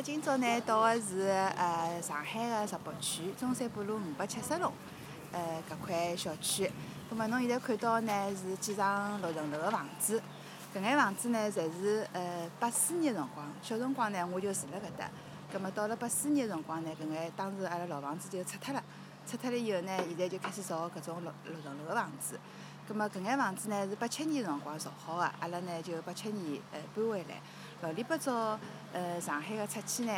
拉今朝呢到个是呃上海个石北区中山北路五百七十弄呃搿块小区。葛末侬现在看到呢是几幢六层楼个房子。搿眼房子呢侪是呃八四年辰光，小辰光呢我就住辣搿搭。葛末到了八四年辰光呢，搿眼当时阿拉老房子就拆脱了。拆脱了以后呢，现在就开始造搿种六六层楼个房子。葛末搿眼房子呢是八七年辰光造好个，阿拉呢就八七年呃搬回来。老里八早呃上海个拆迁呢，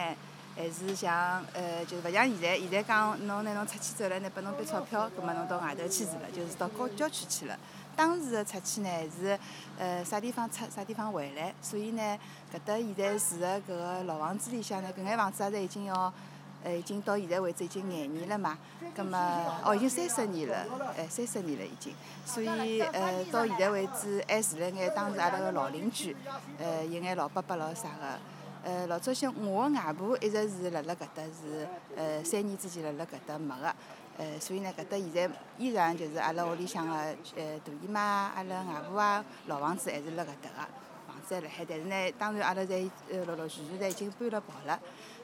还是像呃就是勿像现在，现在讲侬拿侬拆迁走了，拿拨侬笔钞票，葛末侬到外头去住了，就是到郊郊区去了。当时个拆迁呢是呃啥地方拆啥地方回来，所以呢搿搭现在住个搿个老房子里向呢，搿眼房子也是已经要。呃，已经到现在为止已经廿年了嘛，葛末哦，已经三十年了，哎，三十年了已经，所以呃，到现在为止还住了眼当时阿拉个老邻居，呃，有眼老伯伯咾啥个，呃，老早些我个外婆一直是辣辣搿搭是，呃，三年之前辣辣搿搭没个，呃，所以呢，搿搭现在依然就是阿拉屋里向个呃大姨妈、阿拉外婆啊，老房子还是辣搿搭个，房子还辣海，但是呢，当然阿拉侪呃陆陆续续侪已经搬了跑了。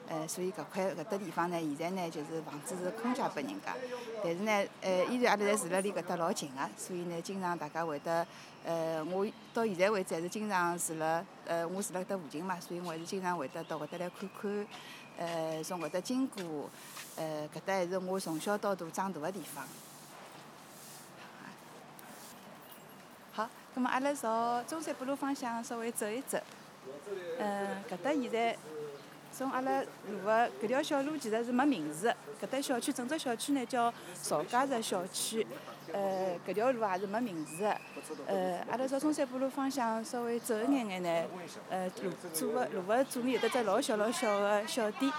呃，所以搿块搿搭地方呢，现在呢就是房子是空借拨人家，但是呢，呃，依然阿拉侪住了离搿搭老近个，所以呢，经常大家会得，呃，我到现在为止还是经常住了，呃，我住辣搿搭附近嘛，所以我还是经常会得到搿搭来看看，呃，从搿搭经过，呃，搿搭还是我从小到大长大个地方。好，葛末阿拉朝中山北路方向稍微走一走，嗯，搿搭现在。从阿拉路个搿条小路其实是没名字，搿搭小区整只小区呢叫曹家石小区，呃，搿条路也是没名字。个，呃，阿拉朝中山北路方向稍微走一眼眼呢，呃，路左个路个左面有得只老小老小个小店，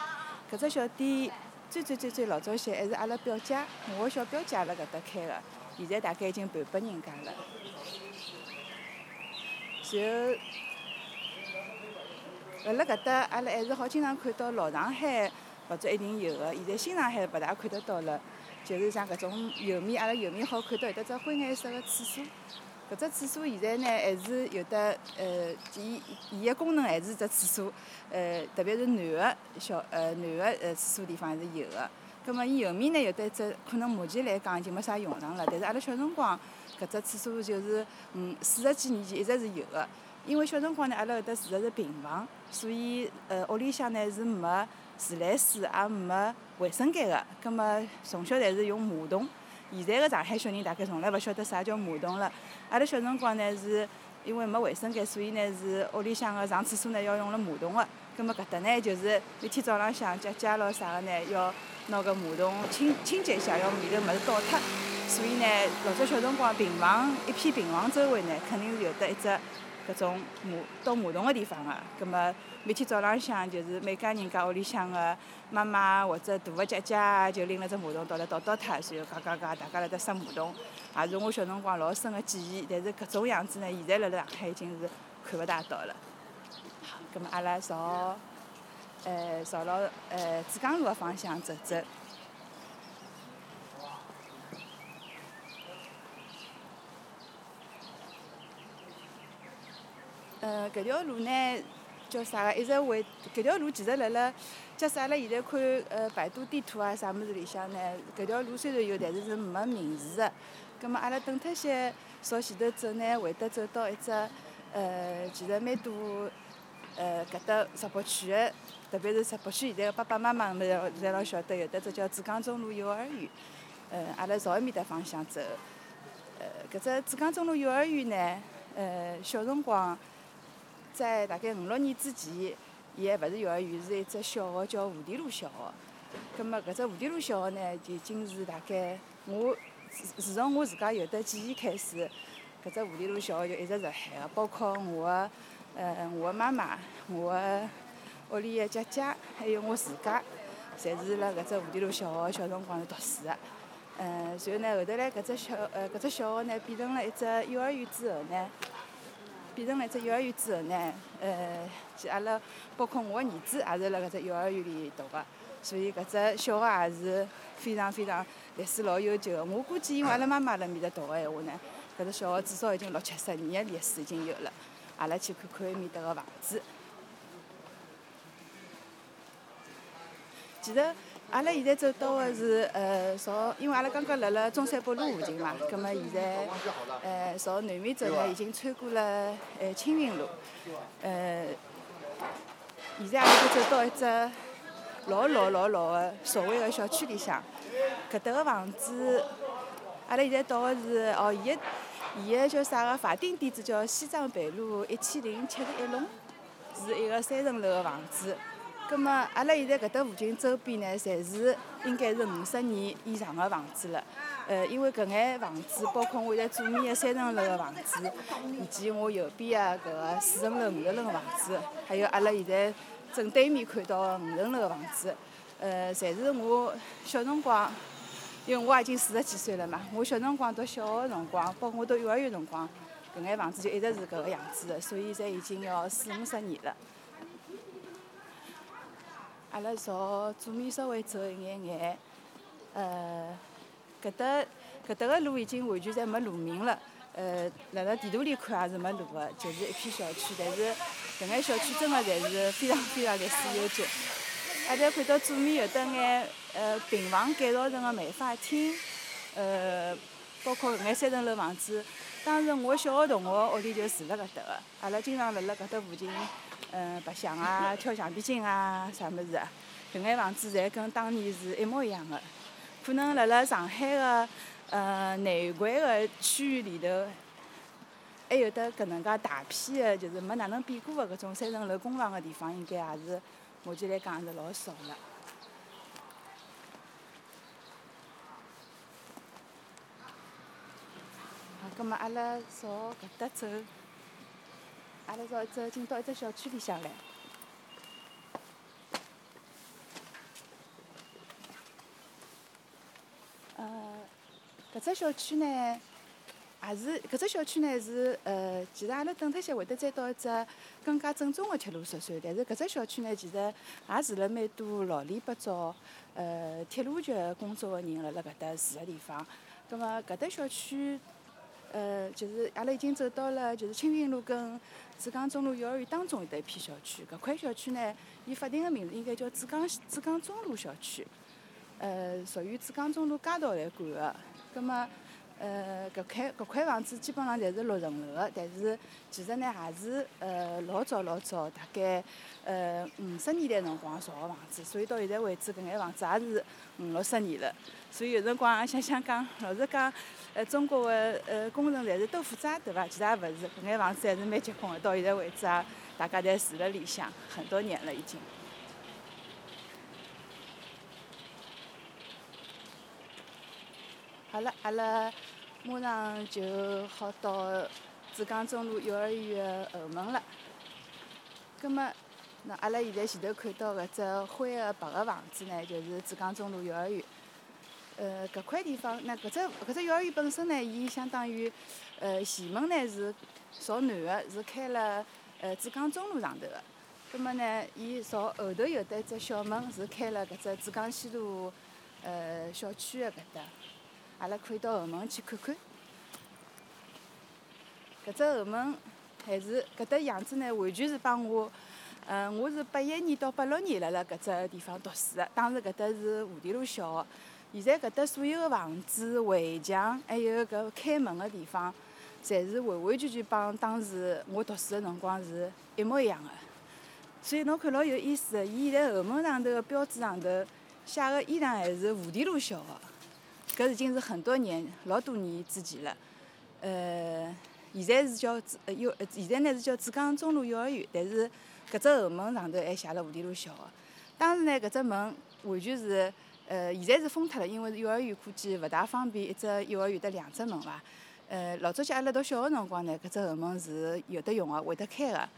搿只小店最最最最老早些还是阿拉表姐，我个小表姐辣搿搭开个，现在大概已经盘拨人家了，然后。辣辣搿搭，阿拉还是好经常看到老上海或者一定有个，现在新上海勿大看得到了。就是像搿种右面，阿拉右面好看到有得只灰颜色个厕所。搿只厕所现在呢还是有得，呃，伊伊个功能还是只厕所，呃，特别是男个小呃男个呃厕所地方还是有个。葛末伊右面呢有得只，可能目前来讲已经没啥用场了。但是阿拉小辰光搿只厕所就是嗯四十几年前一直是有个。因为小辰光呢，阿拉搿搭住的是平房，所以呃屋里向呢是没自来水，也没卫生间个。葛末从小侪是用马桶。现在个上海小人大概从来勿晓得啥叫马桶了。阿拉小辰光呢是因为没卫生间，所以呢是屋里向个上厕所呢要用了马桶个。葛末搿搭呢就是每天早浪向姐姐咾啥个呢要拿个马桶清清洁一下，要里头物事倒脱。所以呢，老早小辰光平房一片平房周围呢，肯定是有得一只。搿种马倒马桶个地方个，葛末每天早浪向就是每家人家屋里向个妈妈或者大个姐姐就拎了只马桶倒来倒倒脱，然后嘎嘎嘎，大家辣搭刷马桶，也是我小辰光老深个记忆。但是搿种样子呢，现在辣辣上海已经是看勿大到了。好，葛末阿拉朝呃朝牢呃珠江路个方向走走。呃，搿条路呢叫啥个？一直会搿条路其实辣辣，假使阿拉现在看呃百度地图啊啥物事里向呢，搿条路虽然有，但是是没名字个。葛末阿拉等脱些朝前头走呢，会得走到一只呃，其实蛮多呃搿搭石北区个，特别是石北区现在个爸爸妈妈们侪老晓得有得只叫珠江中路幼儿园。呃，阿拉朝埃面搭方向走。呃，搿只珠江中路幼儿园呢，呃，小辰光。在大概五六年之前，伊还勿是幼儿园，是一只小学，叫蝴蝶路小学。葛末搿只蝴蝶路小学呢，已经是大概我自自从我自家有得记忆开始，搿只蝴蝶路小学就一直辣海个。包括我个呃我个妈妈，我个屋里个姐姐，还有我自家，侪是辣搿只蝴蝶路小学小辰光读书个。嗯，随后呢，后头来搿只小呃搿只小学呢，变成了一只幼儿园之后呢。变成了一只幼儿园之后呢，呃，其阿拉包括我个儿子也是辣搿只幼儿园里读个，所以搿只小学也是非常非常历史老悠久个。我估计因为阿拉妈妈辣面搭读个闲话呢，搿只小学至少已经六七十年个历史已经有了。阿拉去看看埃面搭个房子。其实阿拉现在走到的是呃，朝因为阿拉刚刚辣辣中山北路附近嘛，葛末现在呃朝南面走呢，已经穿过了呃青云路，呃，现在阿拉就走到一只老老老老的所谓的小区里向，搿搭个房子，阿拉现在到的是哦，伊个伊个叫啥个法定地址叫西藏北路一千零七十一弄，是一个三层楼个房子。葛么阿拉现在搿搭附近周边呢，侪是应该是五十年以上的房子了。呃，因为搿眼房子，包括我现在左面的三层楼的房子，以及我右边的搿个四层楼、五层楼的房子，还有阿拉现在正对面看到的五层楼的房子，呃，侪是我小辰光，因为我已经四十几岁了嘛，我小辰光读小学的辰光，包括我读幼儿园辰光，搿眼房子就一直是搿个样子的，所以侪已经要四五十年了。阿拉朝左面稍微走一眼眼，呃，搿搭搿搭个路已经完全侪没路名了，呃，辣辣地图里看也是没路个，就是一片小区。但是搿眼小区真个侪是非常非常历史悠久。阿拉看到左面有得眼呃平房改造成个美发厅，呃，包括搿眼三层楼房子，当时我小学同学屋里就住辣搿搭个，阿拉经常辣辣搿搭附近。嗯，白相啊，跳橡皮筋啊，啥物事啊？搿眼房子侪跟当年是一模一样的。可能辣辣上海个呃内环个区域里头，还有得搿能介大片个，就是没哪能变过个搿种三层楼公房个地方，应该也是目前来讲是老少了。好，葛末阿拉朝搿搭走。阿拉朝走进到一只小区里向来。呃，搿只小区呢，也是搿只小区呢是呃，其实阿拉等脱歇会得再到一只更加正宗的铁路宿舍。但是搿只小区呢，其实也住了蛮多老里八糟呃铁路局工作的人辣辣搿搭住的地方。葛末搿搭小区。呃，就是阿拉已经走到了，就是青云路跟珠江中路幼儿园当中的一片小区。搿块小区呢，伊法定个名字应该叫珠江珠江中路小区，呃，属于珠江中路街道来管个。葛末，呃，搿块搿块房子基本上侪是六层楼个，但是其实呢，也是呃老早老早，大概呃五十年代辰光造个房子，所以到现在为止，搿眼房子也是五六十年了。所以有辰光想想讲，老实讲。呃，中国个呃工程侪是豆腐渣，对伐？其实也勿是，搿眼房子还是蛮结棍个。到现在为止啊，大家侪住辣里向很多年了已经。好了，阿拉马上就好到珠江中路幼儿园后门了。葛末，那阿拉现在前头看到搿只灰个白个房子呢，就是珠江中路幼儿园。呃，搿块地方，那搿只搿只幼儿园本身呢，伊相当于，呃，前门呢是朝南个，是开了呃珠江中路上头个。葛末呢，伊朝后头有得一只小门，是开了搿只珠江西路呃小区个搿搭。阿拉可以到后门去看看。搿只后门还是搿搭样子呢，完全是帮我，嗯，我是八一年到八六年辣辣搿只地方读书个，当时搿搭是蝴蝶路小学。现在搿搭所有个房子、围墙，还有搿开门个地方，侪是完完全全帮当时我读书个辰光是一模一样个。所以侬看老有意思个，伊现在后门上头个标志上头写个依然还是蝴蝶路小学，搿已经是很多年、老多年之前了。呃，现在是叫呃幼，现在呢是叫珠江中路幼儿园，但是搿只后门上头还写了蝴蝶路小学。当时呢，搿只门完全是。呃，现在是封脱了，因为是幼儿园，估计勿大方便，一只幼儿园得两只门伐？呃，老早些阿拉读小学辰光呢，搿只后门是有得用个，会得开个。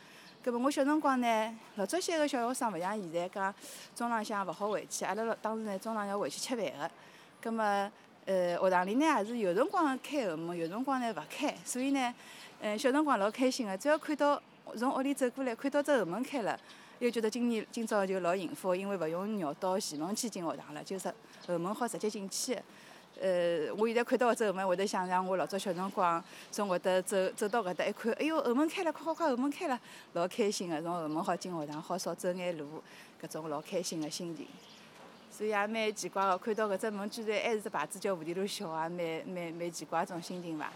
搿么我小辰光呢，老早些个小学生勿像现在讲中浪向勿好回去，阿拉老当时呢中浪要回去吃饭个。葛末呃，学堂里呢也是有辰光开后门，有辰光呢勿开，所以呢，嗯，小辰光老开心个，只要看到从屋里走过来，看到只后门开了。又觉得今年今朝就老幸福，因为勿用绕到前门去进学堂了，就是后门好直接进去。呃，我现在看到搿只后门，会得想象我老早小辰光从搿搭走走到搿搭一看，哎哟，后门开了，快快快，后门开了，老开心个，从后门好进学堂，好少走眼路，搿种老开心个心情。所以也蛮奇怪个，看到搿只门居然还是只牌子叫五里路小，也蛮蛮蛮奇怪种心情伐？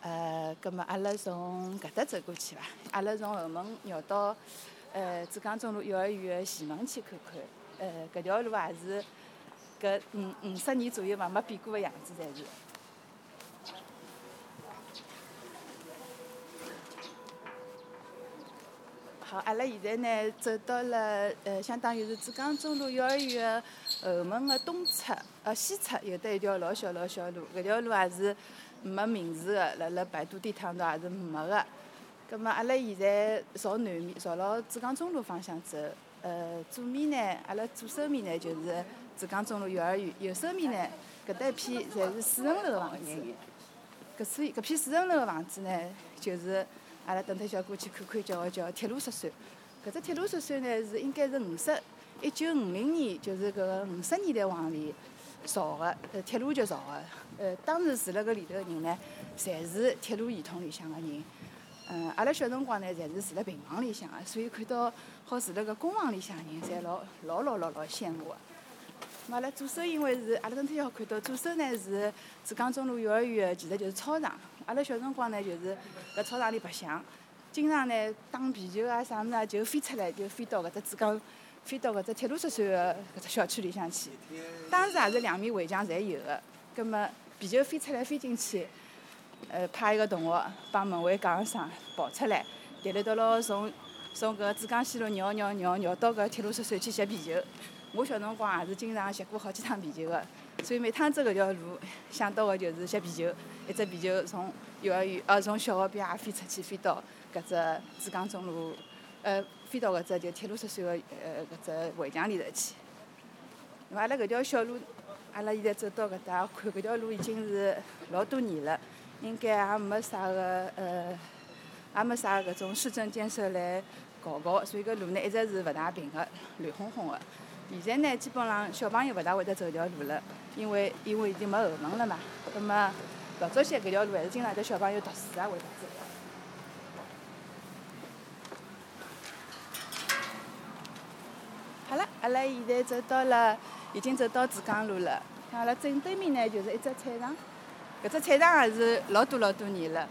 呃，葛末阿拉从搿搭走过去伐？阿拉从后门绕到呃珠江中路幼儿园个前门去看看。呃，搿条路也是搿五五十年左右伐，没变过个样子，侪是。好，阿拉现在呢走到了呃，相当于是珠江中路幼儿园个后门个东侧，呃西侧有得一条老小老小路，搿条路也是。没名字个，辣辣百度地图上头也是没个。葛末阿拉现在朝南面，朝牢珠江中路方向走。呃，左面呢，阿拉左手面呢就是珠江中路幼儿园，右手面呢，搿搭一片侪是四层楼个房子。搿所以搿片四层楼个房子呢，就是阿拉等脱小过去看看，叫个叫铁路十三。搿只铁路十三呢，是应该是五十，一九五零年，就是搿个五十年代往里造个，呃，铁路局造个。呃，当时住辣搿里头个人呢，侪是铁路系统里向个人。嗯，阿拉小辰光呢，侪是住辣平房里向个，所以看到好住辣搿公房里向个人，侪老老老老老羡慕个。阿拉左手因为是阿拉等天要看到，左手呢是珠江中路幼儿园，其实就是操场。阿拉小辰光呢，就是辣操场里白相，经常呢打皮球啊啥物事啊，就飞出来，就飞到搿只珠江，飞到搿只铁路宿舍个搿只小区里向去。当时也是两面围墙侪有个，葛末。皮球飞出来飞进去，呃，派一个同学帮门卫讲一声跑出来，喋喋叨叨从从搿珠江西路绕绕绕绕到搿铁路宿舍去吸皮球。我小辰光也是经常吸过好几趟皮球个，所以每趟走搿条路想到个就是吸皮球，一只皮球从幼儿园呃从小学边也飞出去飞到搿只珠江中路，呃飞到搿只就铁路十三个呃搿只围墙里头去。咾阿拉搿条小路。阿拉现在走到搿搭，看搿条路已经是老多年了，应该也没啥个呃，也没啥搿种市政建设来搞搞，所以搿路呢一直是勿大平个，乱哄哄个。现在呢，基本上小朋友勿大会得走条路了，因为因为已经没后门了嘛。葛末老早些搿条路还是经常得小朋友读书啊会得走。好了，阿拉现在走到了。已经走到珠江路了，阿拉正对面呢，就是一只菜场。搿只菜场也是老多老多年了，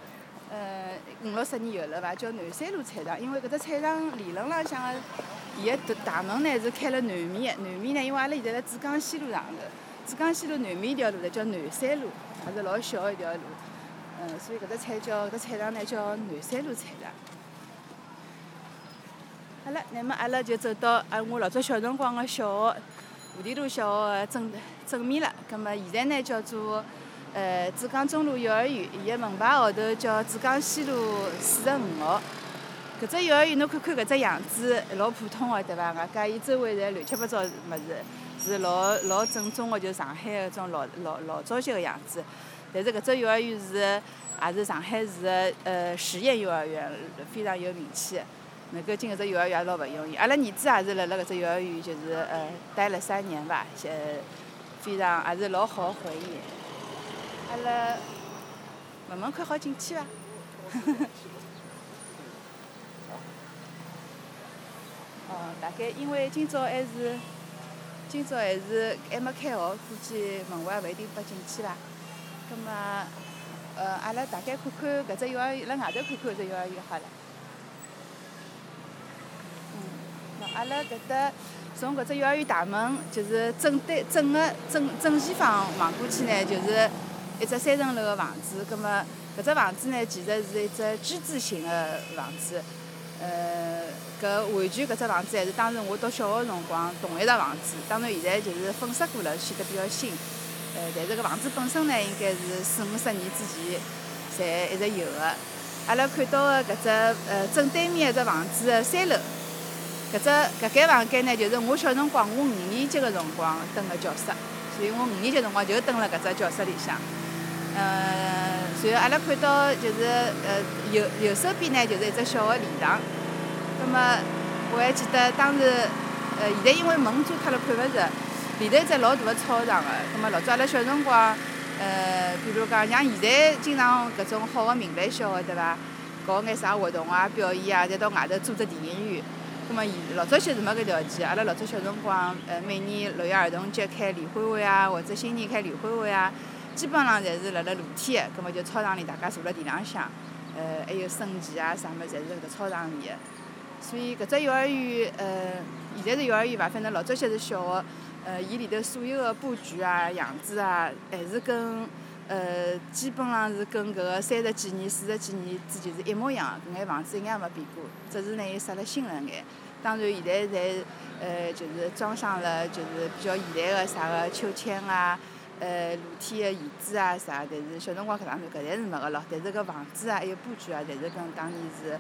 呃，五六十年有了伐？叫南山路菜场。因为搿只菜场理论浪向个，伊个大大门呢是开了南面个。南面呢，因为阿拉现在辣珠江西路上头，珠江西路南面一条路呢叫南山路，也是老小一条路。嗯，所以搿只菜叫搿只菜场呢叫南山路菜场。好了，那么阿拉就走到啊，我老早小辰光个小学。吴地路小学个正正面了，葛末现在呢叫做呃珠江中路幼儿园，伊个门牌号头叫珠江西路四十五号。搿只幼儿园侬看看搿只样子，老普通个对伐？外加伊周围侪乱七八糟物事，是老老正宗个，就上海个种老老老早些个样子。但是搿只幼儿园是也是上海市个呃实验幼儿园，非常有名气。能够进搿只幼儿园也老勿容易，阿拉儿子也是辣辣搿只幼儿园，就是呃待了三年伐，呃非常也是老好个回忆。阿拉问问看好进去伐？哦，大概因为今朝还是今朝还是还没开学，估计门卫也勿一定拨进去伐。葛末呃，阿拉大概看看搿只幼儿园，辣外头看看搿只幼儿园好了。阿拉搿搭从搿只幼儿园大门，就是正对正个正正前方望过去呢，就是一只三层楼个房子。葛末搿只房子呢，其实是一只居住型个房子。呃，搿完全搿只房子还是当时我读小学辰光同一幢房子。当然现在就是粉刷过了，显得比较新。呃，但是搿房子本身呢，应该是四五十年之前侪一直有个。阿拉看到个搿只呃正对面一只房子个三楼。搿只搿间房间呢，就是我小辰光，我五年级个辰光蹲个教室，所以我五年级辰光就蹲辣搿只教室里向。呃，随后阿拉看到就是呃右右手边呢，就是一只小个礼堂。葛末我还记得当时呃现在因为门遮脱了看勿着，里头一只老大个操场个。葛末老早阿拉小辰光，呃，比如讲像现在经常搿种好个民办小学对伐？搞眼啥活动啊、表演啊，侪到外头租只电影院。葛末现老早些是没搿条件，阿拉老早小辰光，呃，每年六一儿童节开联欢会啊，或者新年开联欢会啊，基本上侪是辣辣露天个，葛末就操场里大家坐辣地浪向，呃，还有升旗啊啥物事，侪是搿个操场里个。所以搿只幼儿园，呃，现在是幼儿园伐？反正老早些是小学，呃，伊里头所有个布局啊、样子啊，还是跟，呃，基本上是跟搿个三十几年、四十几年之前是一模一样个，搿眼房子一眼也没变过，只是拿伊刷了新了眼。当然，现在侪呃就是装上了就是比较现代个啥个秋千啊，呃露天个椅子啊啥，但是小辰光搿趟搿侪是没个咯。但是搿房子啊还有布局啊，侪是跟当年是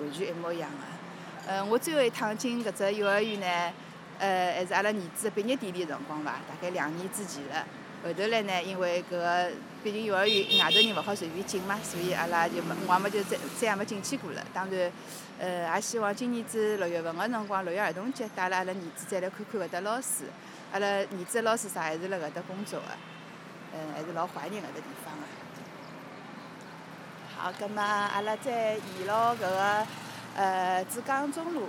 完全一模一样个。呃，我最后一趟进搿只幼儿园呢，呃还是阿拉儿子毕业典礼个辰光伐，大概两年之前了。后头来呢，因为搿个毕竟幼儿园外头人勿好随便进嘛，所以阿拉就没我也没就再再也没进去过了。当然，呃，也希望今年子六月份个辰光，六一儿童节带了阿拉儿子再来看看搿搭老师。阿拉儿子老师啥还是辣搿搭工作个，嗯，还是老怀念搿搭地方个。好，葛末阿拉再沿牢搿个呃珠江中路，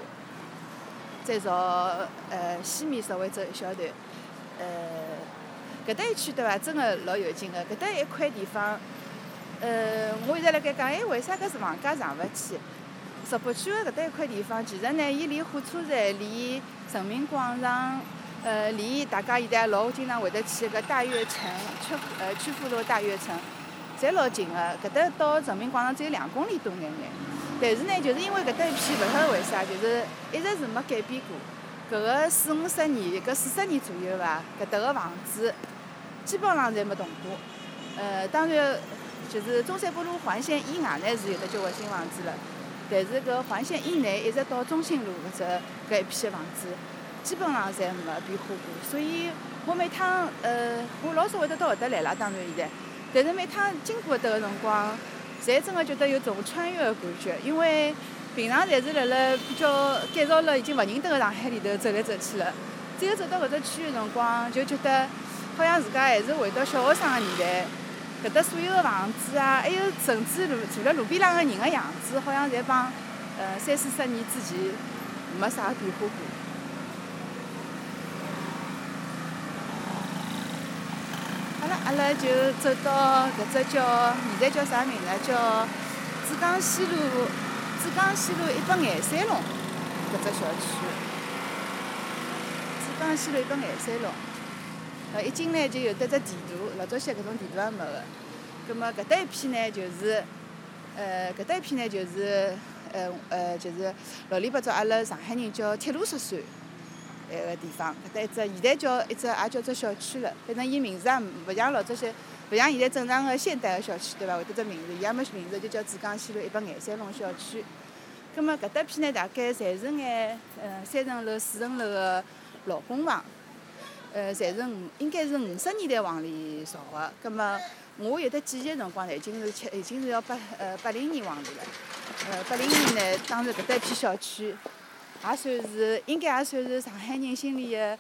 再朝呃西面稍微走一小段，呃。搿搭一区对伐？真个老有劲个。搿搭一块地方，呃，我现在辣盖讲，哎，为啥搿是房价上勿去？石浦区个搿搭一块地方，其实呢，伊离火车站、离人民广场，呃，离大家现在老经常会得去个大悦城、曲呃曲阜路大悦城，侪老近个。搿搭到人民广场只有两公里多眼眼。但是呢，就是因为搿搭一片，勿晓得为啥，就是一直是没改变过。搿个四五十年，搿四十年左右伐，搿搭个房子。基本上侪没动过，呃，当然就是中山北路环线以外呢是有得交关新房子了，但是搿环线以内一直到中心路搿只搿一批房子，基本上侪没变化过。所以我每趟呃，我老少会得到搿搭来啦，当然现在，但是每趟经过搿搭个辰光，侪真个觉得有种穿越个感觉，因为平常侪是辣辣比较改造了已经勿认得个上海里头走来走去了，只有走到搿只区个辰光，就觉得。好像自家还是回到小学生个年代，搿搭所有个房子啊，还有甚至路坐辣路边浪个人个样子，好像侪帮呃三四十年之前没啥变化过。好了，阿拉就走到搿只叫现在叫啥名字？叫珠江西路珠江西路一百廿三弄搿只小区。珠江西路一百廿三弄。呃，一进来就有得只地图，老早些搿种地图也没个。葛末搿搭一片呢，就是，呃，搿搭一片呢就是，呃呃，就是老里八早阿拉上海人叫铁路石山，埃个地方。搿搭一只现在叫一只也叫只小区了，反正伊名字也勿像老早些，勿像现在正常个现代个小区对伐？会得只名字，伊也没名字，就叫紫江西路一百廿三弄小区。葛末搿搭片呢，大概侪是眼，呃，三层楼、四层楼个老公房。呃，侪是五，应该是五十年代往里造个。葛末我有得记忆辰光呢，已经是七，已经是要八，呃，八零年往里了。呃，八零年呢，当时搿搭一片小区，也算是，应该也算是上海人心里个，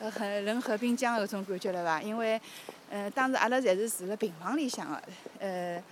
呃，很人和滨江搿种感觉了伐？因为，呃，当时阿拉侪是住辣平房里向个，呃。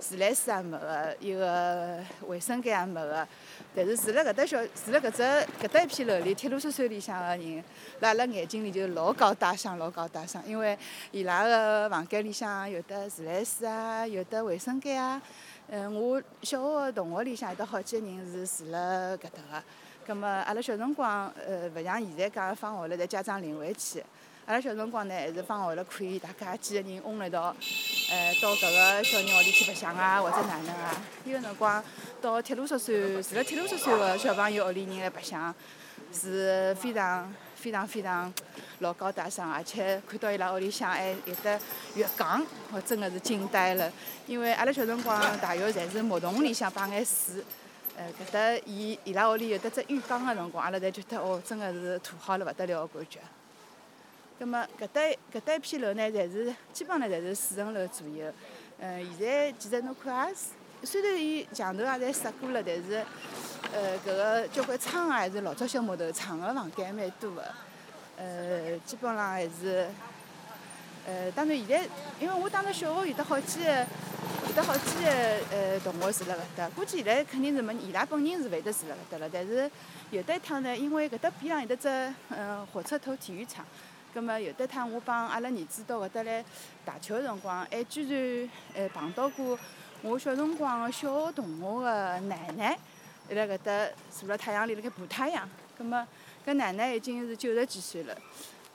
自来水也没个，一个卫生间也没个。但是住辣搿搭小，住辣搿只搿搭一片楼里，铁路宿舍里向个人，辣阿拉眼睛里就老高大上，老高大上。因为伊拉个房间里向有得自来水啊，有得卫生间啊。嗯，我小学个同学里向有得好几个人是住辣搿搭个。葛末阿拉小辰光，呃，勿像现在讲放学了，侪家长领回去。阿拉小辰光呢，还是放学了可以大家几个人嗡辣一道，呃，到搿个小人屋里去白相啊，或者哪能啊？伊个辰光到铁路宿舍，住辣铁路宿舍个小朋友屋里人来白相，是非常非常非常老高大上，而且看到伊拉屋里向还有得浴缸，我真个是惊呆了。因为阿拉小辰光大浴侪是木桶里向摆眼水，呃，搿搭伊伊拉屋里有得只浴缸个辰光，阿拉侪觉得哦，真个是土好了勿得了个感觉。葛末搿搭搿搭一片楼呢，侪是基本上侪是四层楼左右。嗯，现在其实侬看也是，虽然伊墙头也侪刷过了，但是，呃，搿个交关窗啊，还是老早小木头窗个房间还蛮多个。呃，基本上还是，呃，当然现在，因为我当时小学有得好几个有得好几个呃同学住辣搿搭，估计现在肯定是没伊拉本人是会得住辣搿搭了。但是有得一趟呢，因为搿搭边浪有得只嗯火车头体育场，葛末有得趟我帮阿拉儿子到搿搭来打球个辰光，还居然呃碰到过我小辰光个小学同学个奶奶，伊辣搿搭坐辣太阳里辣盖晒太阳。葛末搿奶奶已经是九十几岁了，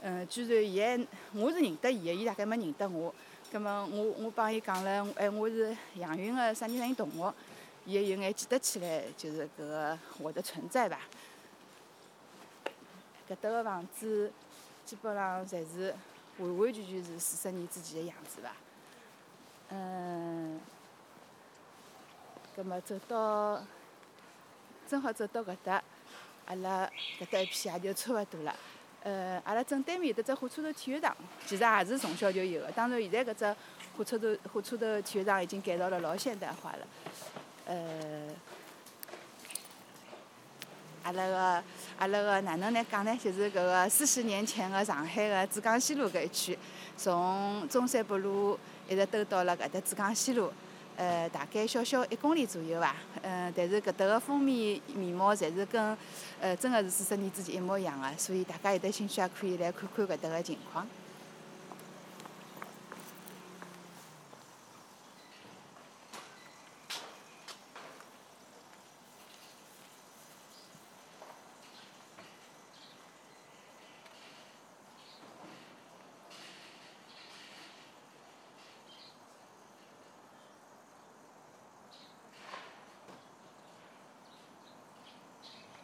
嗯，居然伊还我是认得伊个，伊大概没认得我。葛末我我帮伊讲了，哎，我是杨云个啥人啥人同学，伊还有眼记得起来，就是搿个我的存在吧。搿搭个房子基本上侪是完完全全是四十年之前的样子伐。嗯，葛末走到正好走到搿搭，阿拉搿搭一片也就差勿多了。呃，阿拉正对面有得只火车头体育场，其实也是从小就有个。当然，现在搿只火车头火车头体育场已经改造了老现代化了。呃，阿拉个阿拉个哪能来讲呢？就是搿个四十年前个上海个珠江西路搿一区，从中山北路一直兜到了搿搭珠江西路。呃，大概小小一公里左右吧。嗯，但是搿搭个封面面貌侪是跟呃真个是四十年之前一模一样个，所以大家有得兴趣也可以来看看搿搭个情况。